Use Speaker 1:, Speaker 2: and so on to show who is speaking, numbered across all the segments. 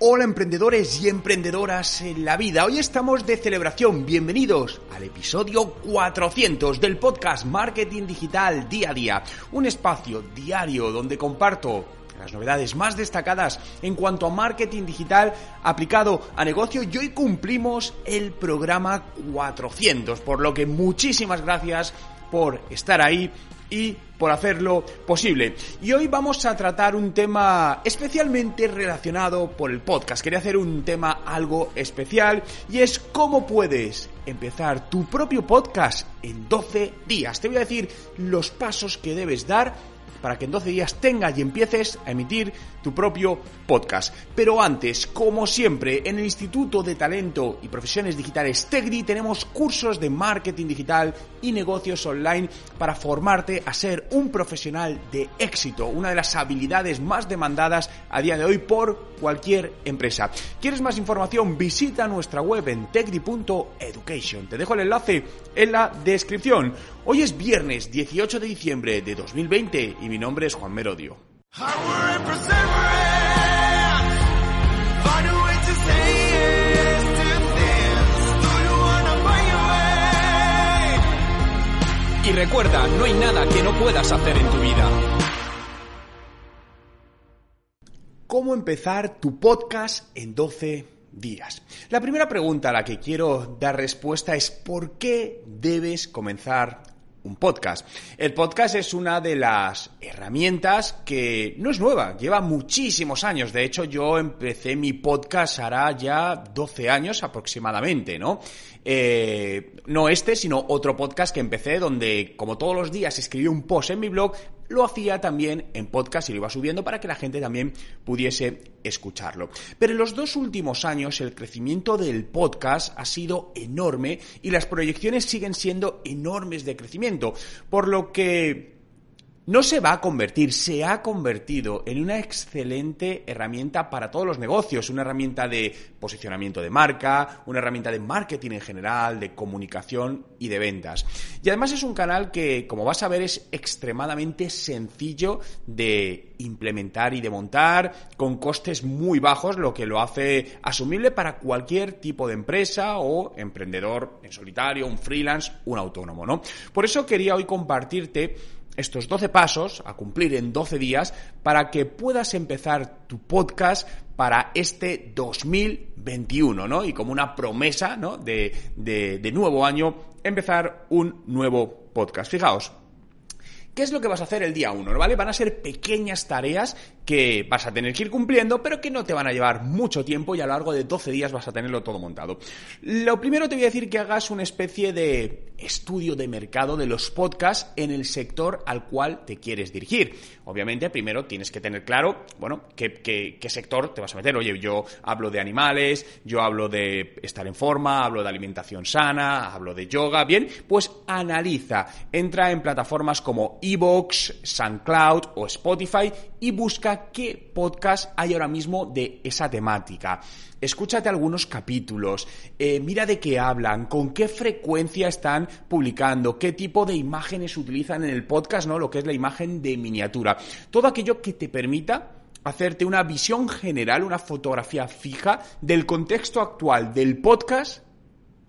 Speaker 1: Hola emprendedores y emprendedoras en la vida. Hoy estamos de celebración. Bienvenidos al episodio 400 del podcast Marketing Digital Día a Día. Un espacio diario donde comparto las novedades más destacadas en cuanto a marketing digital aplicado a negocio y hoy cumplimos el programa 400, por lo que muchísimas gracias por estar ahí y por hacerlo posible. Y hoy vamos a tratar un tema especialmente relacionado por el podcast. Quería hacer un tema algo especial y es cómo puedes empezar tu propio podcast en 12 días. Te voy a decir los pasos que debes dar para que en 12 días tengas y empieces a emitir tu propio podcast. Pero antes, como siempre, en el Instituto de Talento y Profesiones Digitales TECDI tenemos cursos de marketing digital y negocios online para formarte a ser un profesional de éxito, una de las habilidades más demandadas a día de hoy por cualquier empresa. ¿Quieres más información? Visita nuestra web en tecdi.education. Te dejo el enlace en la descripción. Hoy es viernes 18 de diciembre de 2020 y mi nombre es Juan Merodio. Y recuerda, no hay nada que no puedas hacer en tu vida. ¿Cómo empezar tu podcast en 12 días? La primera pregunta a la que quiero dar respuesta es ¿por qué debes comenzar un podcast. El podcast es una de las herramientas que no es nueva, lleva muchísimos años. De hecho, yo empecé mi podcast hará ya 12 años aproximadamente, ¿no? Eh, no este, sino otro podcast que empecé donde, como todos los días, escribí un post en mi blog, lo hacía también en podcast y lo iba subiendo para que la gente también pudiese escucharlo. Pero en los dos últimos años el crecimiento del podcast ha sido enorme y las proyecciones siguen siendo enormes de crecimiento, por lo que no se va a convertir, se ha convertido en una excelente herramienta para todos los negocios, una herramienta de posicionamiento de marca, una herramienta de marketing en general, de comunicación y de ventas. Y además es un canal que, como vas a ver, es extremadamente sencillo de implementar y de montar, con costes muy bajos, lo que lo hace asumible para cualquier tipo de empresa o emprendedor en solitario, un freelance, un autónomo, ¿no? Por eso quería hoy compartirte estos 12 pasos a cumplir en 12 días para que puedas empezar tu podcast para este 2021, ¿no? Y como una promesa, ¿no? De, de, nuevo año, empezar un nuevo podcast. Fijaos, ¿Qué es lo que vas a hacer el día 1? ¿Vale? Van a ser pequeñas tareas que vas a tener que ir cumpliendo, pero que no te van a llevar mucho tiempo y a lo largo de 12 días vas a tenerlo todo montado. Lo primero te voy a decir que hagas una especie de estudio de mercado de los podcasts en el sector al cual te quieres dirigir. Obviamente, primero tienes que tener claro, bueno, qué, qué, qué sector te vas a meter. Oye, yo hablo de animales, yo hablo de estar en forma, hablo de alimentación sana, hablo de yoga. Bien, pues analiza. Entra en plataformas como Evox, SoundCloud o Spotify y busca qué podcast hay ahora mismo de esa temática. Escúchate algunos capítulos, eh, mira de qué hablan, con qué frecuencia están publicando, qué tipo de imágenes utilizan en el podcast, ¿no? Lo que es la imagen de miniatura. Todo aquello que te permita hacerte una visión general, una fotografía fija del contexto actual del podcast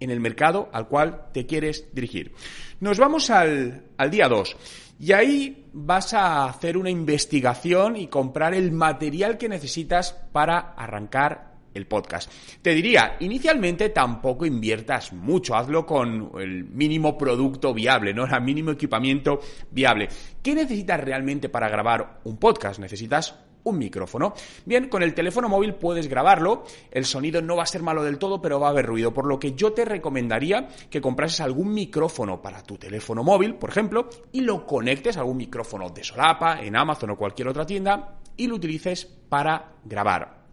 Speaker 1: en el mercado al cual te quieres dirigir. Nos vamos al, al día 2. Y ahí vas a hacer una investigación y comprar el material que necesitas para arrancar el podcast. Te diría, inicialmente tampoco inviertas mucho, hazlo con el mínimo producto viable, ¿no? El mínimo equipamiento viable. ¿Qué necesitas realmente para grabar un podcast? Necesitas un micrófono. Bien, con el teléfono móvil puedes grabarlo, el sonido no va a ser malo del todo, pero va a haber ruido, por lo que yo te recomendaría que comprases algún micrófono para tu teléfono móvil, por ejemplo, y lo conectes a algún micrófono de solapa en Amazon o cualquier otra tienda y lo utilices para grabar.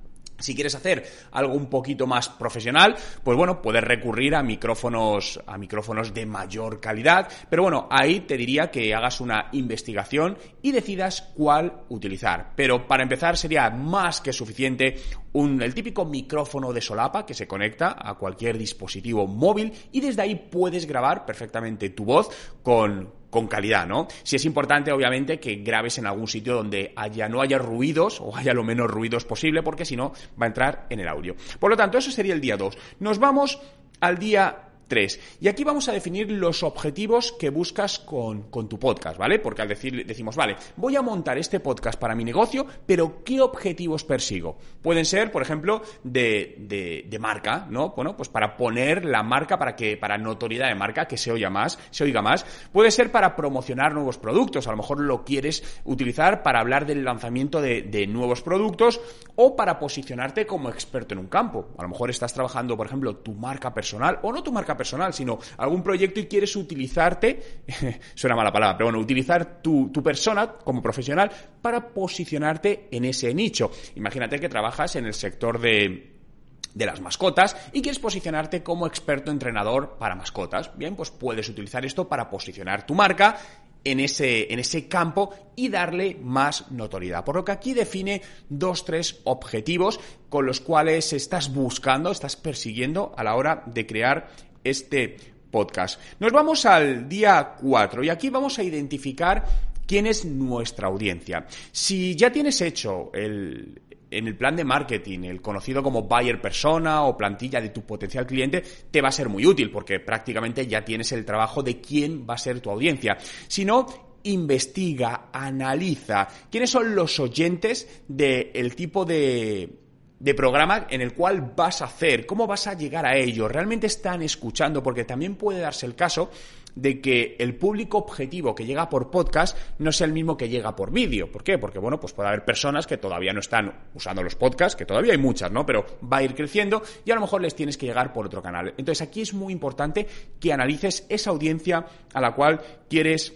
Speaker 1: Si quieres hacer algo un poquito más profesional, pues bueno, puedes recurrir a micrófonos, a micrófonos de mayor calidad. Pero bueno, ahí te diría que hagas una investigación y decidas cuál utilizar. Pero para empezar sería más que suficiente un, el típico micrófono de solapa que se conecta a cualquier dispositivo móvil y desde ahí puedes grabar perfectamente tu voz con, con calidad, ¿no? Si es importante, obviamente, que grabes en algún sitio donde haya, no haya ruidos o haya lo menos ruidos posible, porque si no, va a entrar en el audio. Por lo tanto, eso sería el día 2. Nos vamos al día y aquí vamos a definir los objetivos que buscas con, tu podcast, ¿vale? Porque al decir, decimos, vale, voy a montar este podcast para mi negocio, pero ¿qué objetivos persigo? Pueden ser, por ejemplo, de, de, marca, ¿no? Bueno, pues para poner la marca para que, para notoriedad de marca, que se oiga más, se oiga más. Puede ser para promocionar nuevos productos. A lo mejor lo quieres utilizar para hablar del lanzamiento de, de nuevos productos o para posicionarte como experto en un campo. A lo mejor estás trabajando, por ejemplo, tu marca personal o no tu marca personal personal, sino algún proyecto y quieres utilizarte, suena mala palabra, pero bueno, utilizar tu, persona como profesional para posicionarte en ese nicho. Imagínate que trabajas en el sector de, de las mascotas y quieres posicionarte como experto entrenador para mascotas. Bien, pues puedes utilizar esto para posicionar tu marca en ese, en ese campo y darle más notoriedad. Por lo que aquí define dos, tres objetivos con los cuales estás buscando, estás persiguiendo a la hora de crear este podcast. Nos vamos al día 4 y aquí vamos a identificar quién es nuestra audiencia. Si ya tienes hecho el, en el plan de marketing, el conocido como buyer persona o plantilla de tu potencial cliente, te va a ser muy útil porque prácticamente ya tienes el trabajo de quién va a ser tu audiencia. Si no, investiga, analiza quiénes son los oyentes del tipo de de programa en el cual vas a hacer, cómo vas a llegar a ellos, realmente están escuchando, porque también puede darse el caso de que el público objetivo que llega por podcast no es el mismo que llega por vídeo. ¿Por qué? Porque, bueno, pues puede haber personas que todavía no están usando los podcasts, que todavía hay muchas, ¿no? Pero va a ir creciendo y a lo mejor les tienes que llegar por otro canal. Entonces aquí es muy importante que analices esa audiencia a la cual quieres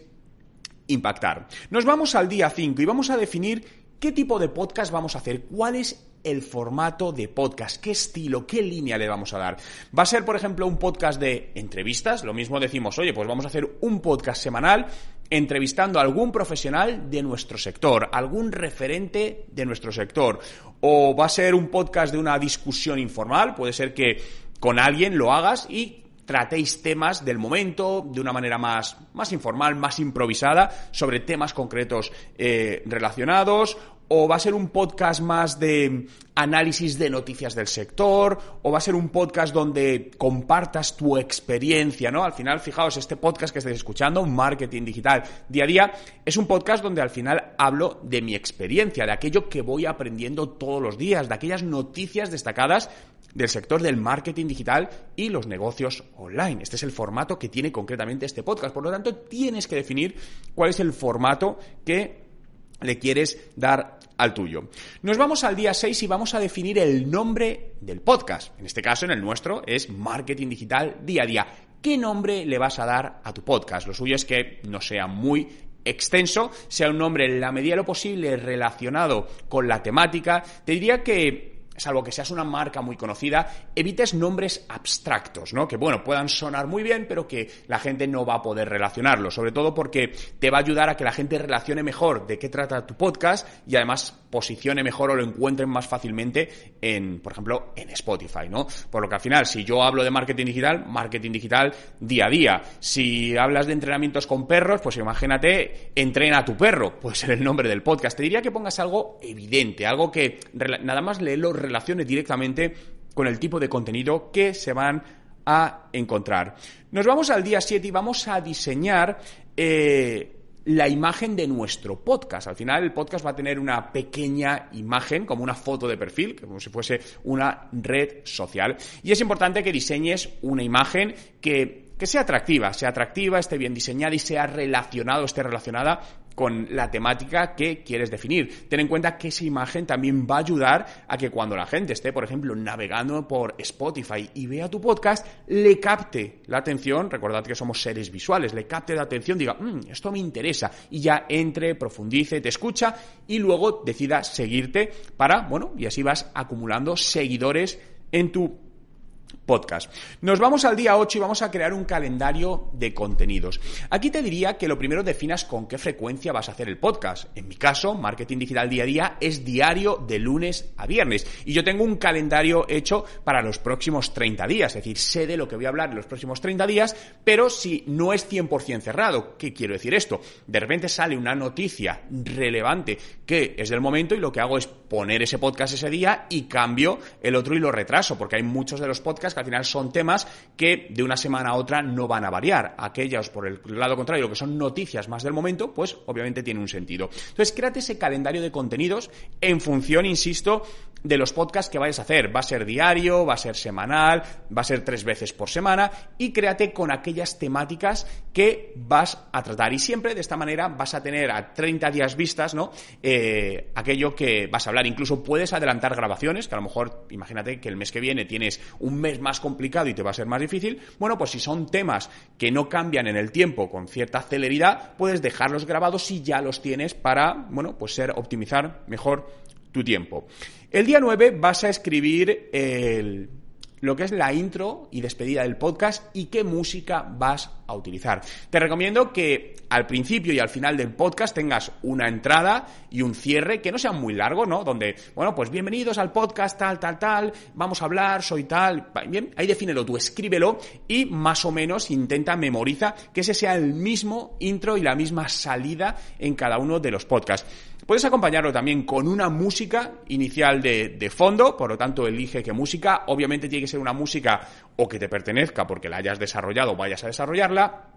Speaker 1: impactar. Nos vamos al día 5 y vamos a definir qué tipo de podcast vamos a hacer, cuál es el formato de podcast, qué estilo, qué línea le vamos a dar. Va a ser, por ejemplo, un podcast de entrevistas, lo mismo decimos, oye, pues vamos a hacer un podcast semanal entrevistando a algún profesional de nuestro sector, algún referente de nuestro sector, o va a ser un podcast de una discusión informal, puede ser que con alguien lo hagas y tratéis temas del momento de una manera más, más informal, más improvisada, sobre temas concretos eh, relacionados, o va a ser un podcast más de análisis de noticias del sector, o va a ser un podcast donde compartas tu experiencia, ¿no? Al final, fijaos, este podcast que estáis escuchando, Marketing Digital Día a Día, es un podcast donde al final hablo de mi experiencia, de aquello que voy aprendiendo todos los días, de aquellas noticias destacadas del sector del marketing digital y los negocios online. Este es el formato que tiene concretamente este podcast. Por lo tanto, tienes que definir cuál es el formato que le quieres dar al tuyo. Nos vamos al día 6 y vamos a definir el nombre del podcast. En este caso, en el nuestro, es Marketing Digital Día a Día. ¿Qué nombre le vas a dar a tu podcast? Lo suyo es que no sea muy extenso, sea un nombre en la medida de lo posible relacionado con la temática. Te diría que salvo que seas una marca muy conocida, evites nombres abstractos, ¿no? Que bueno, puedan sonar muy bien, pero que la gente no va a poder relacionarlo, sobre todo porque te va a ayudar a que la gente relacione mejor de qué trata tu podcast y además posicione mejor o lo encuentren más fácilmente en, por ejemplo, en Spotify, ¿no? Por lo que al final, si yo hablo de marketing digital, marketing digital día a día. Si hablas de entrenamientos con perros, pues imagínate, entrena a tu perro, puede ser el nombre del podcast. Te diría que pongas algo evidente, algo que nada más léelo relacione directamente con el tipo de contenido que se van a encontrar. Nos vamos al día 7 y vamos a diseñar eh, la imagen de nuestro podcast. Al final el podcast va a tener una pequeña imagen, como una foto de perfil, como si fuese una red social. Y es importante que diseñes una imagen que, que sea atractiva, sea atractiva, esté bien diseñada y sea relacionado, esté relacionada con la temática que quieres definir. Ten en cuenta que esa imagen también va a ayudar a que cuando la gente esté, por ejemplo, navegando por Spotify y vea tu podcast, le capte la atención, recordad que somos seres visuales, le capte la atención, diga, mm, esto me interesa, y ya entre, profundice, te escucha y luego decida seguirte para, bueno, y así vas acumulando seguidores en tu podcast. Nos vamos al día 8 y vamos a crear un calendario de contenidos. Aquí te diría que lo primero definas con qué frecuencia vas a hacer el podcast. En mi caso, Marketing Digital Día a Día es diario de lunes a viernes. Y yo tengo un calendario hecho para los próximos 30 días. Es decir, sé de lo que voy a hablar en los próximos 30 días, pero si no es 100% cerrado. ¿Qué quiero decir esto? De repente sale una noticia relevante que es del momento y lo que hago es poner ese podcast ese día y cambio el otro y lo retraso, porque hay muchos de los podcasts que al final son temas que de una semana a otra no van a variar. Aquellos, por el lado contrario, que son noticias más del momento, pues obviamente tiene un sentido. Entonces, créate ese calendario de contenidos en función, insisto, de los podcasts que vayas a hacer. Va a ser diario, va a ser semanal, va a ser tres veces por semana y créate con aquellas temáticas que vas a tratar. Y siempre de esta manera vas a tener a 30 días vistas, ¿no? Eh, aquello que vas a hablar. Incluso puedes adelantar grabaciones, que a lo mejor, imagínate que el mes que viene tienes un mes más complicado y te va a ser más difícil. Bueno, pues si son temas que no cambian en el tiempo con cierta celeridad, puedes dejarlos grabados si ya los tienes para, bueno, pues ser optimizar mejor tu tiempo. El día 9 vas a escribir el lo que es la intro y despedida del podcast y qué música vas a utilizar. Te recomiendo que al principio y al final del podcast tengas una entrada y un cierre que no sea muy largo, ¿no? Donde, bueno, pues bienvenidos al podcast, tal, tal, tal, vamos a hablar, soy tal. Bien, ahí defínelo tú, escríbelo y más o menos intenta, memoriza que ese sea el mismo intro y la misma salida en cada uno de los podcasts. Puedes acompañarlo también con una música inicial de, de, fondo, por lo tanto elige qué música. Obviamente tiene que ser una música o que te pertenezca porque la hayas desarrollado o vayas a desarrollarla,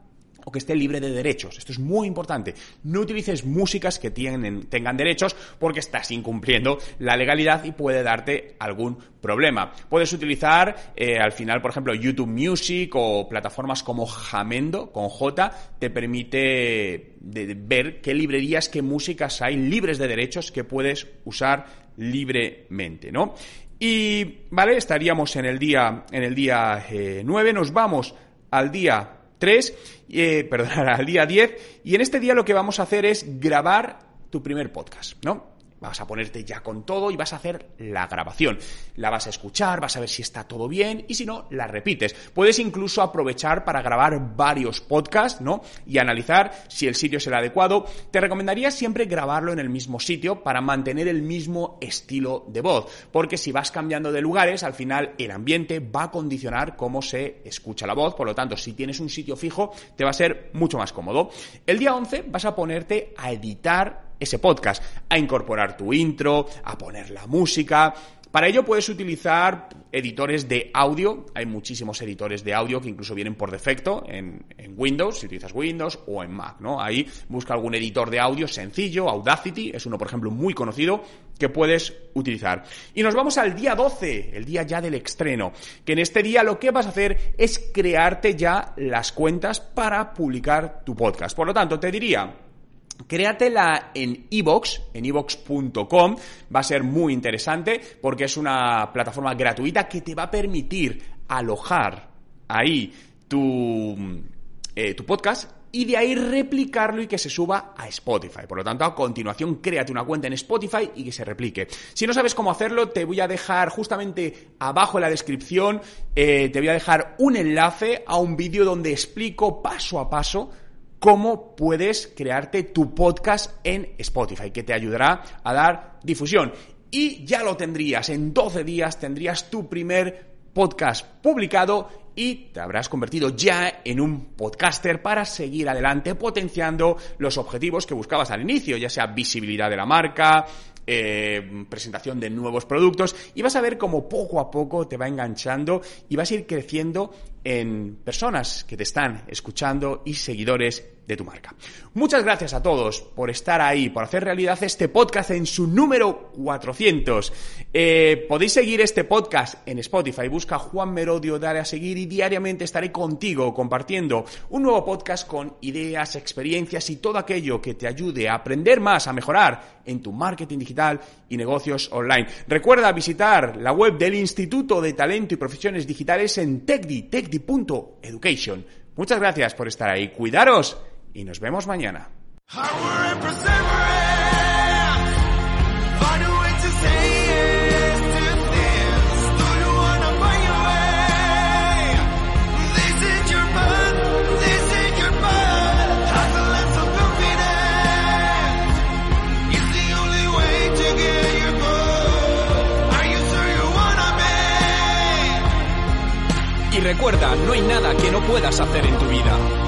Speaker 1: o que esté libre de derechos. Esto es muy importante. No utilices músicas que tengan derechos porque estás incumpliendo la legalidad y puede darte algún problema. Puedes utilizar eh, al final, por ejemplo, YouTube Music o plataformas como Jamendo con J te permite ver qué librerías, qué músicas hay libres de derechos que puedes usar libremente, ¿no? Y vale, estaríamos en el día en el día 9, eh, nos vamos al día 3, eh, perdón, al día 10, y en este día lo que vamos a hacer es grabar tu primer podcast, ¿no? Vas a ponerte ya con todo y vas a hacer la grabación. La vas a escuchar, vas a ver si está todo bien y si no, la repites. Puedes incluso aprovechar para grabar varios podcasts, ¿no? Y analizar si el sitio es el adecuado. Te recomendaría siempre grabarlo en el mismo sitio para mantener el mismo estilo de voz. Porque si vas cambiando de lugares, al final el ambiente va a condicionar cómo se escucha la voz. Por lo tanto, si tienes un sitio fijo, te va a ser mucho más cómodo. El día 11 vas a ponerte a editar ese podcast, a incorporar tu intro, a poner la música. Para ello puedes utilizar editores de audio. Hay muchísimos editores de audio que incluso vienen por defecto en, Windows, si utilizas Windows o en Mac, ¿no? Ahí busca algún editor de audio sencillo, Audacity, es uno, por ejemplo, muy conocido que puedes utilizar. Y nos vamos al día 12, el día ya del estreno, que en este día lo que vas a hacer es crearte ya las cuentas para publicar tu podcast. Por lo tanto, te diría, Créatela en iVoox, en iVoox.com, va a ser muy interesante porque es una plataforma gratuita que te va a permitir alojar ahí tu, eh, tu podcast y de ahí replicarlo y que se suba a Spotify. Por lo tanto, a continuación, créate una cuenta en Spotify y que se replique. Si no sabes cómo hacerlo, te voy a dejar justamente abajo en la descripción, eh, te voy a dejar un enlace a un vídeo donde explico paso a paso cómo puedes crearte tu podcast en Spotify, que te ayudará a dar difusión. Y ya lo tendrías, en 12 días tendrías tu primer podcast publicado y te habrás convertido ya en un podcaster para seguir adelante potenciando los objetivos que buscabas al inicio, ya sea visibilidad de la marca, eh, presentación de nuevos productos y vas a ver cómo poco a poco te va enganchando y vas a ir creciendo en personas que te están escuchando y seguidores de tu marca. Muchas gracias a todos por estar ahí, por hacer realidad este podcast en su número 400. Eh, podéis seguir este podcast en Spotify, busca Juan Merodio, dale a seguir y diariamente estaré contigo compartiendo un nuevo podcast con ideas, experiencias y todo aquello que te ayude a aprender más, a mejorar en tu marketing digital y negocios online. Recuerda visitar la web del Instituto de Talento y Profesiones Digitales en techdi, techdi.education. Muchas gracias por estar ahí. Cuidaros y nos vemos mañana.
Speaker 2: Y recuerda, no hay nada que no puedas hacer en tu vida.